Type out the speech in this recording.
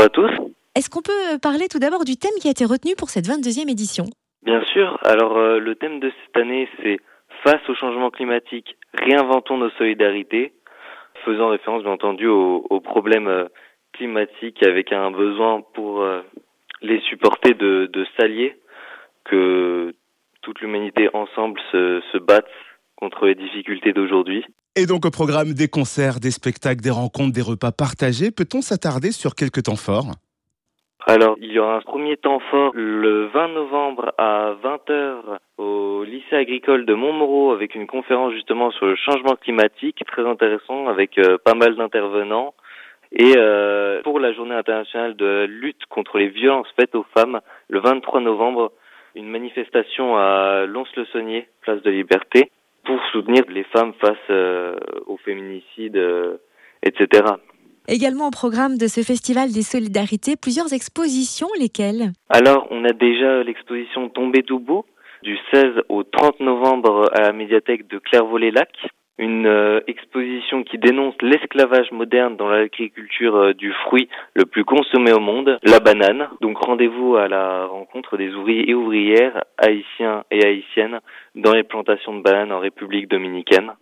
bonjour à tous. Est-ce qu'on peut parler tout d'abord du thème qui a été retenu pour cette 22e édition? Bien sûr. Alors, euh, le thème de cette année, c'est Face au changement climatique, réinventons nos solidarités, faisant référence, bien entendu, aux, problèmes euh, climatiques avec un besoin pour euh, les supporter de, de s'allier, que toute l'humanité ensemble se, se batte contre les difficultés d'aujourd'hui. Et donc au programme des concerts, des spectacles, des rencontres, des repas partagés, peut-on s'attarder sur quelques temps forts? Alors, il y aura un premier temps fort le 20 novembre à 20h au lycée agricole de Montmoreau avec une conférence justement sur le changement climatique, très intéressant avec euh, pas mal d'intervenants. Et euh, pour la journée internationale de lutte contre les violences faites aux femmes, le 23 novembre, une manifestation à Lons-le-Saunier, place de Liberté, pour soutenir les femmes face euh, au féminicide, etc. Également au programme de ce festival des solidarités, plusieurs expositions, lesquelles? Alors, on a déjà l'exposition Tombé Doubou du 16 au 30 novembre à la médiathèque de Clairvaux-les-Lacs. Une euh, exposition qui dénonce l'esclavage moderne dans l'agriculture euh, du fruit le plus consommé au monde, la banane. Donc rendez-vous à la rencontre des ouvriers et ouvrières haïtiens et haïtiennes dans les plantations de bananes en République dominicaine.